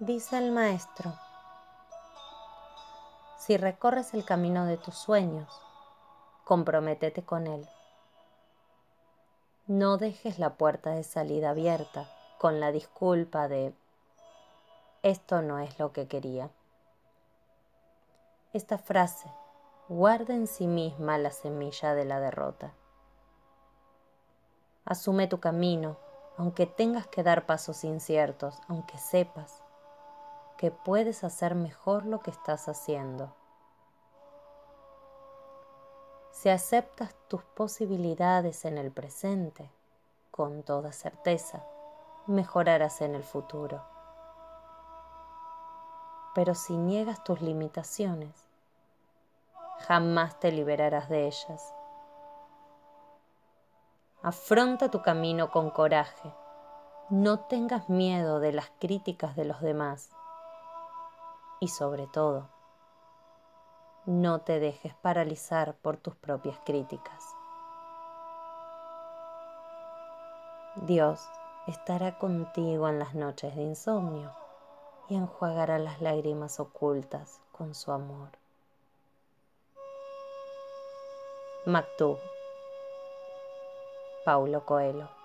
Dice el maestro, si recorres el camino de tus sueños, comprométete con él. No dejes la puerta de salida abierta con la disculpa de esto no es lo que quería. Esta frase guarda en sí misma la semilla de la derrota. Asume tu camino, aunque tengas que dar pasos inciertos, aunque sepas que puedes hacer mejor lo que estás haciendo. Si aceptas tus posibilidades en el presente, con toda certeza, mejorarás en el futuro. Pero si niegas tus limitaciones, jamás te liberarás de ellas. Afronta tu camino con coraje. No tengas miedo de las críticas de los demás. Y sobre todo, no te dejes paralizar por tus propias críticas. Dios estará contigo en las noches de insomnio y enjuagará las lágrimas ocultas con su amor. Maktub Paulo Coelho